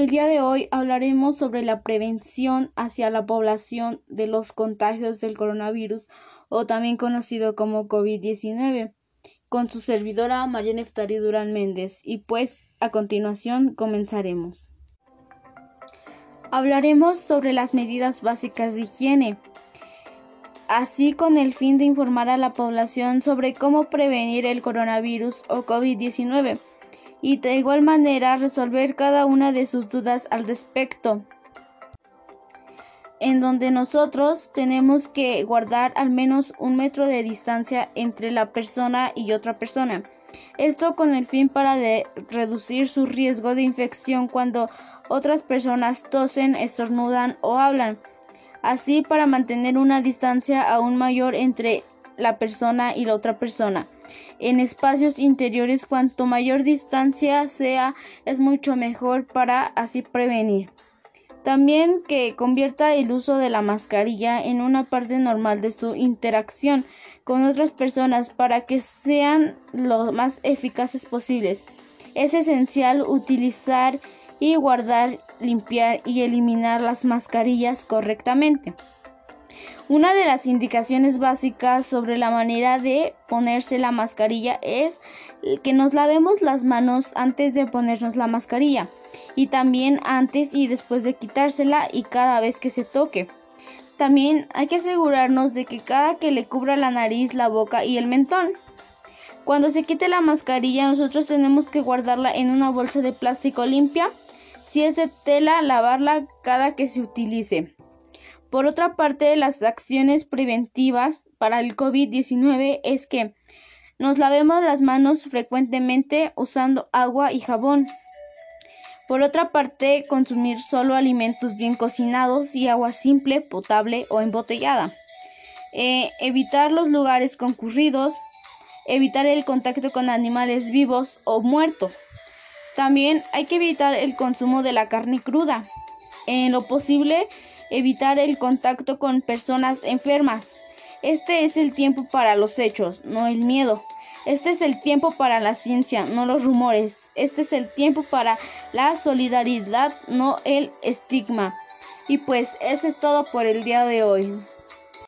El día de hoy hablaremos sobre la prevención hacia la población de los contagios del coronavirus o también conocido como COVID-19 con su servidora María Neftari Durán Méndez y pues a continuación comenzaremos. Hablaremos sobre las medidas básicas de higiene, así con el fin de informar a la población sobre cómo prevenir el coronavirus o COVID-19 y de igual manera resolver cada una de sus dudas al respecto en donde nosotros tenemos que guardar al menos un metro de distancia entre la persona y otra persona. Esto con el fin para reducir su riesgo de infección cuando otras personas tosen, estornudan o hablan. Así para mantener una distancia aún mayor entre la persona y la otra persona. En espacios interiores cuanto mayor distancia sea es mucho mejor para así prevenir. También que convierta el uso de la mascarilla en una parte normal de su interacción con otras personas para que sean lo más eficaces posibles. Es esencial utilizar y guardar, limpiar y eliminar las mascarillas correctamente. Una de las indicaciones básicas sobre la manera de ponerse la mascarilla es que nos lavemos las manos antes de ponernos la mascarilla y también antes y después de quitársela y cada vez que se toque. También hay que asegurarnos de que cada que le cubra la nariz, la boca y el mentón. Cuando se quite la mascarilla nosotros tenemos que guardarla en una bolsa de plástico limpia. Si es de tela, lavarla cada que se utilice. Por otra parte, las acciones preventivas para el COVID-19 es que nos lavemos las manos frecuentemente usando agua y jabón. Por otra parte, consumir solo alimentos bien cocinados y agua simple, potable o embotellada. Eh, evitar los lugares concurridos. Evitar el contacto con animales vivos o muertos. También hay que evitar el consumo de la carne cruda. En lo posible, evitar el contacto con personas enfermas. Este es el tiempo para los hechos, no el miedo. Este es el tiempo para la ciencia, no los rumores. Este es el tiempo para la solidaridad, no el estigma. Y pues eso es todo por el día de hoy.